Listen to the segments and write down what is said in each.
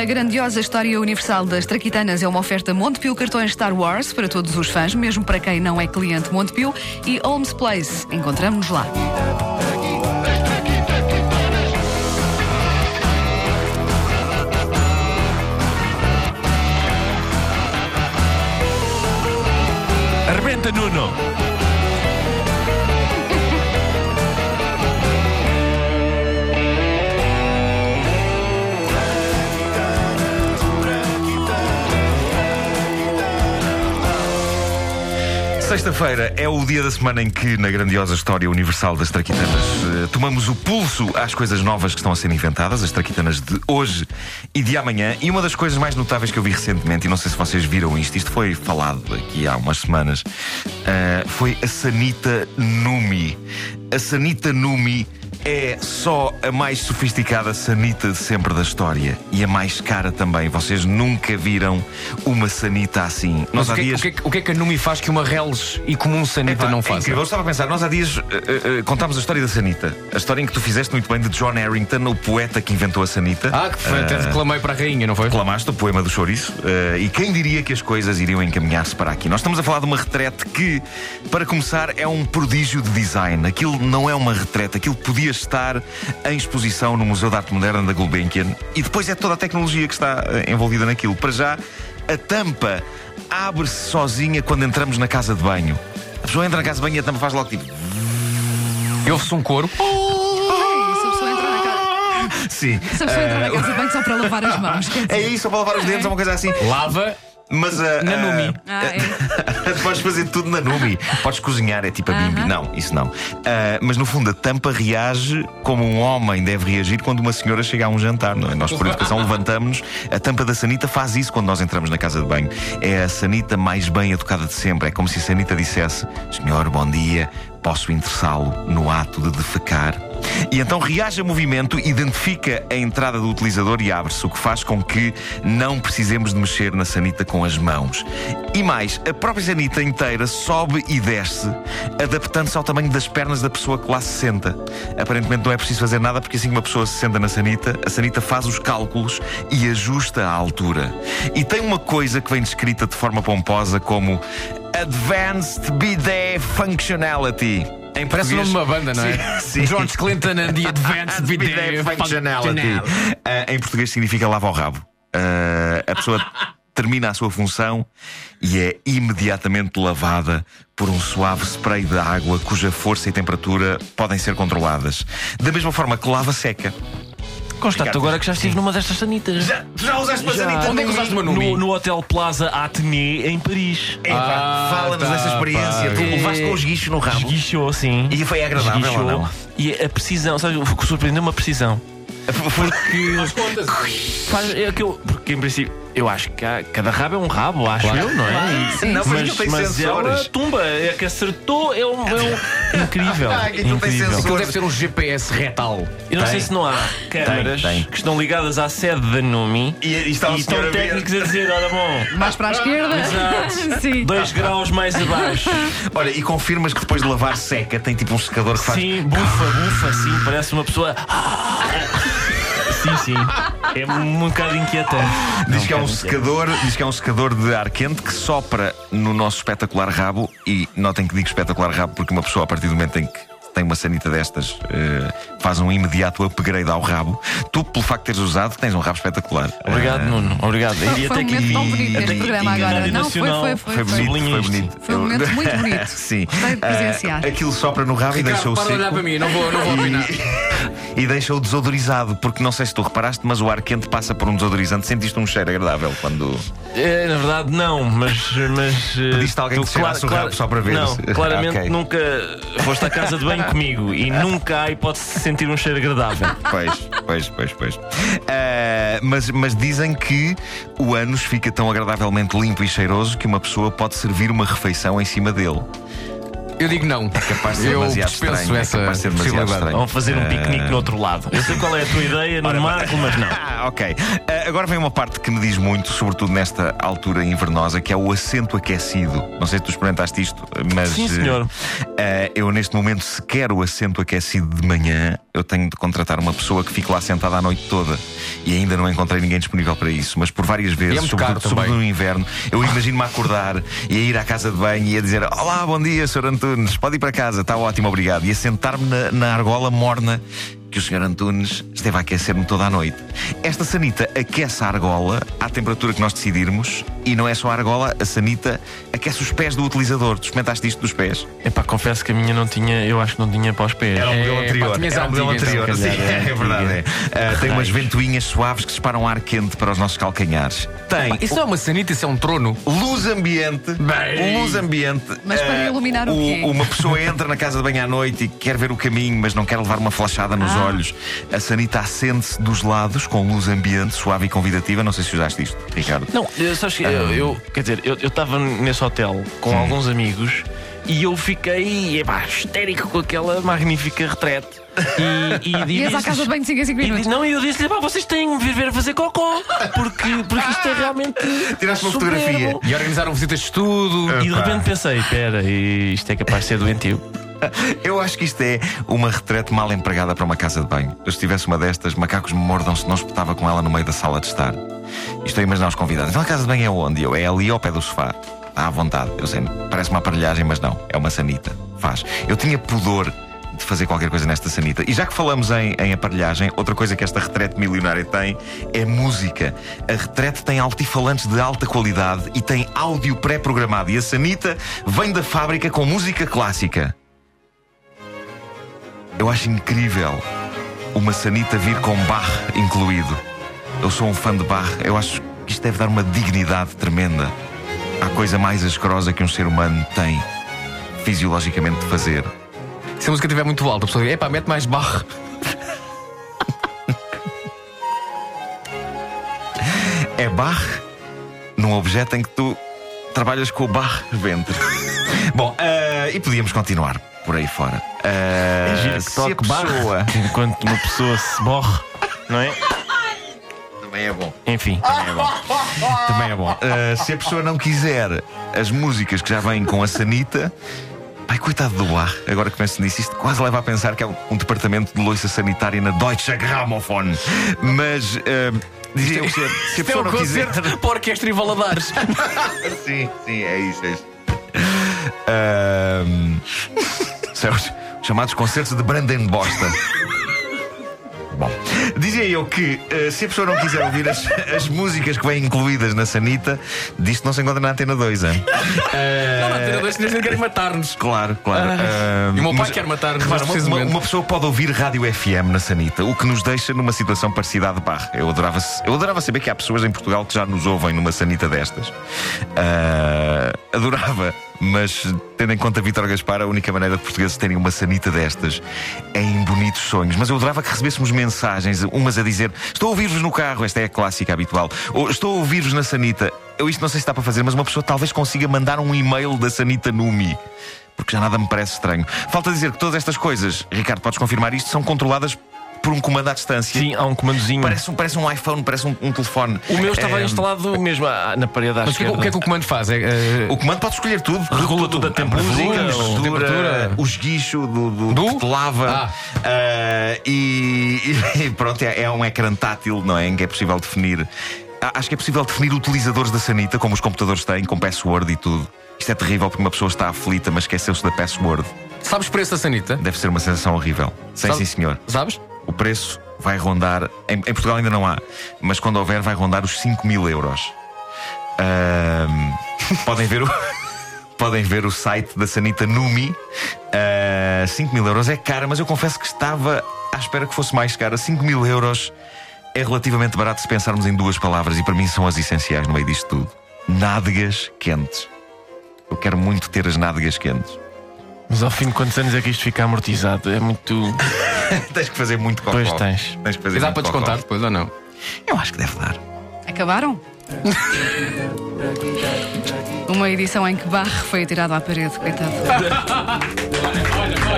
A grandiosa história universal das Traquitanas é uma oferta Montepio Cartões Star Wars para todos os fãs, mesmo para quem não é cliente Montepio, e Holmes Place. Encontramos-nos lá. Arrebenta, Nuno! Sexta-feira é o dia da semana em que, na grandiosa história universal das traquitanas, eh, tomamos o pulso às coisas novas que estão a ser inventadas, as traquitanas de hoje e de amanhã. E uma das coisas mais notáveis que eu vi recentemente, e não sei se vocês viram isto, isto foi falado aqui há umas semanas, eh, foi a Sanita Numi. A Sanita Numi é só a mais sofisticada sanita de sempre da história e a mais cara também. Vocês nunca viram uma sanita assim. Mas Nós há o que, é- dias. o, que, é que- o que é que a Numi faz que uma Reles e comum Sanita não é faz? incrível. Eu estava a pensar, nós há dias eh, eh, contámos a história da Sanita. A história em que tu fizeste muito bem de John Harrington, o poeta que inventou a Sanita. Ah, que foi, até reclamei para a rainha, não foi? Reclamaste o poema do chouriço eh, e quem diria que as coisas iriam encaminhar-se para aqui? Nós estamos a falar de uma retrete que, para começar, é um prodígio de design. Aquilo não é uma retrete, aquilo podia estar em exposição no Museu de Arte Moderna da Gulbenkian e depois é toda a tecnologia que está eh, envolvida naquilo. Para já, a tampa abre-se sozinha quando entramos na casa de banho. A pessoa entra na casa de banho e a tampa faz logo tipo. E ouve-se um coro. Se a pessoa entra na casa, Sim. se a pessoa entra na Eh, casa de banho só para lavar as mãos. É isso, só para lavar os dentes, é uma coisa assim. Lava Mas a. na a- Numi. Ah, é. Podes fazer tudo na Numi. Podes cozinhar, é tipo a bimbi. Aham. Não, isso não. Ah, mas no fundo, a tampa reage como um homem deve reagir quando uma senhora chega a um jantar, não é? Nós, por educação, levantamos-nos. A tampa da Sanita faz isso quando nós entramos na casa de banho. É a Sanita mais bem educada de sempre. É como se a Sanita dissesse: Senhor, bom dia, posso interessá-lo no ato de defecar? E então reage a movimento, identifica a entrada do utilizador e abre-se, o que faz com que não precisemos de mexer na sanita com as mãos. E mais, a própria sanita inteira sobe e desce, adaptando-se ao tamanho das pernas da pessoa que lá se senta. Aparentemente não é preciso fazer nada, porque assim que uma pessoa se senta na sanita, a sanita faz os cálculos e ajusta a altura. E tem uma coisa que vem descrita de forma pomposa como Advanced Bidet Functionality. Em Parece o nome de uma banda, não é? Sim, sim. George Clinton and the Advanced Bidet Functionality. Ah, em português significa lava o rabo. Ah, a pessoa termina a sua função e é imediatamente lavada por um suave spray de água cuja força e temperatura podem ser controladas. Da mesma forma que lava seca. Constato agora que já estive numa destas sanitas. Já, tu já usaste uma Já. sanita Onde é que usaste uma Numi? No, no Hotel Plaza Atelier em Paris. Epá, Ah, Fala-nos tá, dessa experiência. pá. Tu levaste com os guichos no rabo. Esguichou, sim. E foi agradável ou não? E a precisão, sabe o que surpreendeu uma precisão? Porque. Faz, é que eu, porque em princípio, eu acho que há- cada rabo é um rabo, acho Claro. eu, não é? Sim, Não, mas mas, aquilo tem mas sensores. ela tumba, é que acertou, é um. É um incrível. Ah, aquilo tem incrível. sensores. Aquilo deve ser um GPS retal. Eu não Tem. sei se não há câmaras tem. que estão ligadas à sede da Numi E, e está o e estão senhor a ver. técnicos a dizer: olha, bom, Mais para a esquerda. Exato. Sim. dois graus mais abaixo. Olha, e confirmas que depois de lavar seca tem tipo um secador que faz. Sim, bufa, bufa, sim, parece uma pessoa. Sim, sim. É um bocado inquietante. Diz que é um bocado secador, diz que é um secador de ar quente que sopra no nosso espetacular rabo e notem que digo espetacular rabo porque uma pessoa a partir do momento em que tem uma sanita destas eh, faz um imediato upgrade ao rabo. Tu, pelo facto de teres usado, tens um rabo espetacular. Obrigado, Eh, Nuno. Obrigado. Foi um momento tão bonito até neste que- programa e agora. Não, foi, foi, foi. Foi bonito, Sublinho foi isto. bonito. Foi um momento muito bonito. Sim. Gostei de presenciar. Eh, aquilo sopra no rabo e deixa Ricardo, o para de olhar seco. para mim, não vou, não vou opinar. E deixa-o desodorizado, porque não sei se tu reparaste, mas o ar quente passa por um desodorizante. Sentiste um cheiro agradável quando. É, na verdade, não, mas. mas eh, Pediste alguém tu que te cheirasse o rabo só para ver Não, se- claramente Ok. nunca foste à casa de banho comigo e nunca há hipótese de sentir um cheiro agradável. Pois, pois, pois, pois. Ah, mas, mas dizem que o ânus fica tão agradavelmente limpo e cheiroso que uma pessoa pode servir uma refeição em cima dele. Eu digo não. Capaz de ser eu demasiado dispenso estranho, é essa capaz de ser demasiado possibilidade. estranho. Vão fazer um piquenique no outro lado. Eu sei qual é a tua ideia no Marco, mas não. Ah, ok. Ah, agora vem uma parte que me diz muito, sobretudo nesta altura invernosa, que é o assento aquecido. Não sei se tu experimentaste isto, mas. Sim, senhor. eh, eu, neste momento, se quero o assento aquecido de manhã, eu tenho de contratar uma pessoa que fique lá sentada a noite toda. E ainda não encontrei ninguém disponível para isso, mas por várias vezes, E é sobretudo, sobretudo no inverno, eu imagino-me a acordar e a ir à casa de banho e a dizer: Olá, bom dia, Sr. Antunes, pode ir para casa, está ótimo, obrigado. E a sentar-me na, na argola morna que o Sr. Antunes esteve a aquecer-me toda a noite. Esta sanita aquece a argola à temperatura que nós decidirmos e não é só a argola, a sanita aquece os pés do utilizador. Tu experimentaste isto dos pés? Epá, confesso que a minha não tinha, eu acho que não tinha para os pés. Era o modelo É, anterior. pá, Era o modelo anterior. então, Sim, é é verdade. é. Ah, tem umas ventoinhas suaves que disparam ar quente para os nossos calcanhares. Tem Isso não é uma sanita, isso é um trono. luz ambiente. Bem. Luz ambiente. Mas para Ah, iluminar o quê? Uma pessoa entra na casa de banho à noite e quer ver o caminho, mas não quer levar uma flashada nos Ah. olhos. A sanita acende-se dos lados com luz ambiente, suave e convidativa. Não sei se usaste isto, Ricardo. Não, eu, sabes que eu, eu- quer dizer, eu estava nesse hotel com alguns amigos e eu fiquei epá, histérico com aquela magnífica retrete. E, e, Ias à disse- casa de banho de 5 em 5 e minutos. di- não, e eu disse-lhe, pá, vocês têm que me vir ver fazer cocó, porque, porque isto é realmente. Tiraste uma fotografia. E organizaram visitas de estudo. E de repente pensei, espera, isto é capaz de ser doentio. Eu acho que isto é uma retrete mal empregada para uma casa de banho. Eu, se tivesse uma destas, macacos me mordam se não espetava com ela no meio da sala de estar. Estou a imaginar os convidados. Então a casa de banho é onde? Eu, é ali ao pé do sofá. À vontade. Eu sei, parece uma aparelhagem, mas não. É uma sanita. Faz. Eu tinha pudor de fazer qualquer coisa nesta sanita. E já que falamos em, em aparelhagem, outra coisa que esta retrete milionária tem é música. A retrete tem altifalantes de alta qualidade e tem áudio pré-programado. E a sanita vem da fábrica com música clássica. Eu acho incrível uma sanita vir com Bach incluído. Eu sou um fã de Bach. Eu acho que isto deve dar uma dignidade tremenda à coisa mais asquerosa que um ser humano tem fisiologicamente de fazer. Se a música estiver muito alta, a pessoa diz: epá, mete mais barro. É Bach num objeto em que tu trabalhas com o Bach ventre. Bom, ah, e podíamos continuar por aí fora. Ah, É giro se a pessoa... enquanto uma pessoa se morre, não é? Também é bom. Enfim. Também é bom. Também é bom. Uh, se a pessoa não quiser as músicas que já vêm com a sanita. Ai, coitado do bar. Agora que penso nisso, isto quase leva a pensar que é um, um departamento de loiça sanitária na Deutsche Grammophon. Mas. uh, dizia eu se a, se a é pessoa um não quiser. para orquestra e Valadares. sim, sim, é isso. É isso. Ahm, são os chamados concertos de Brandenbosta. Bom, dizia eu que eh, se a pessoa não quiser ouvir as, as músicas que vêm incluídas na Sanita, disto não se encontra na Antena 2, hein? Não, não, tem dois senhores que querem matar-nos. Claro, claro. Ah, E o meu pai mas- quer matar-nos uma, uma- pessoa pode ouvir rádio FM na Sanita, o que nos deixa numa situação parecida à de Barra. Eu adorava, eu adorava saber que há pessoas em Portugal que já nos ouvem numa Sanita destas. Ah, adorava, mas tendo em conta Vítor Gaspar, a única maneira de portugueses terem uma Sanita destas é em bonitos sonhos. Mas eu adorava que recebêssemos mensagens, umas a dizer: Estou a ouvir-vos no carro, esta é a clássica habitual, ou Estou a ouvir-vos na Sanita. Eu isto não sei se está para fazer, mas uma pessoa talvez consiga mandar um e-mail da Sanita Numi. Porque já nada me parece estranho. Falta dizer que todas estas coisas, Ricardo, podes confirmar isto, são controladas por um comando à distância. Sim, há um comandozinho. Parece, um- parece um iPhone, parece um, um telefone. O meu estava É, instalado mesmo à- na parede à Mas o que, é que- o que é que o comando faz? É, eh, O comando pode escolher tudo. Regula tudo a temperatura, a temperatura. o esguicho do, do, Do? que te lava. Ah. Ah, e, e pronto, é, é um ecrã tátil, não é? Em que é possível definir. Acho que é possível definir utilizadores da Sanita, como os computadores têm, com password e tudo. Isto é terrível porque uma pessoa está aflita, mas esqueceu-se da password. sabes o preço da sanita? Deve ser uma sensação horrível. Sim, Sabe- sim, senhor. Sabes? O preço vai rondar. Em, em Portugal ainda não há, mas quando houver, vai rondar os 5 mil euros. Ahm, podem ver o. Podem ver o site da Sanita Numi. Ah, 5 mil euros é cara, mas eu confesso que estava à espera que fosse mais cara. 5 mil euros é relativamente barato se pensarmos em duas palavras, e para mim são as essenciais no meio disto tudo: nádegas quentes. Eu quero muito ter as nádegas quentes. Mas ao fim de quantos anos é que isto fica amortizado? É muito. tens que fazer muito cocó. Pois tens. Tens que fazer E dá para cocó. descontar depois ou não? Eu acho que deve dar. Acabaram? Uma edição em que Barre foi atirado à parede, coitado.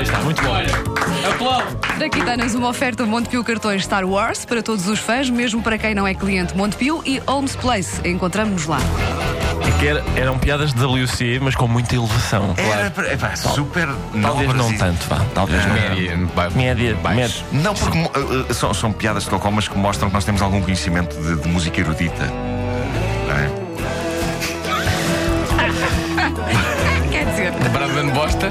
Está muito bom. Traquitanas, uma oferta Montepio Cartões Star Wars para todos os fãs, mesmo para quem não é cliente Montepio e Holmes Place. Encontramos-nos lá. É que era- eram piadas de WC, mas com muita elevação. Era para- epá, super Talvez não e- tanto, vá. Talvez não. Média, ba- Média, baixo. média. Não, porque mo- uh, uh, são, são piadas de cocó, mas que mostram que nós temos algum conhecimento de, de música erudita. Não é? Quer dizer, Brandon Bosta.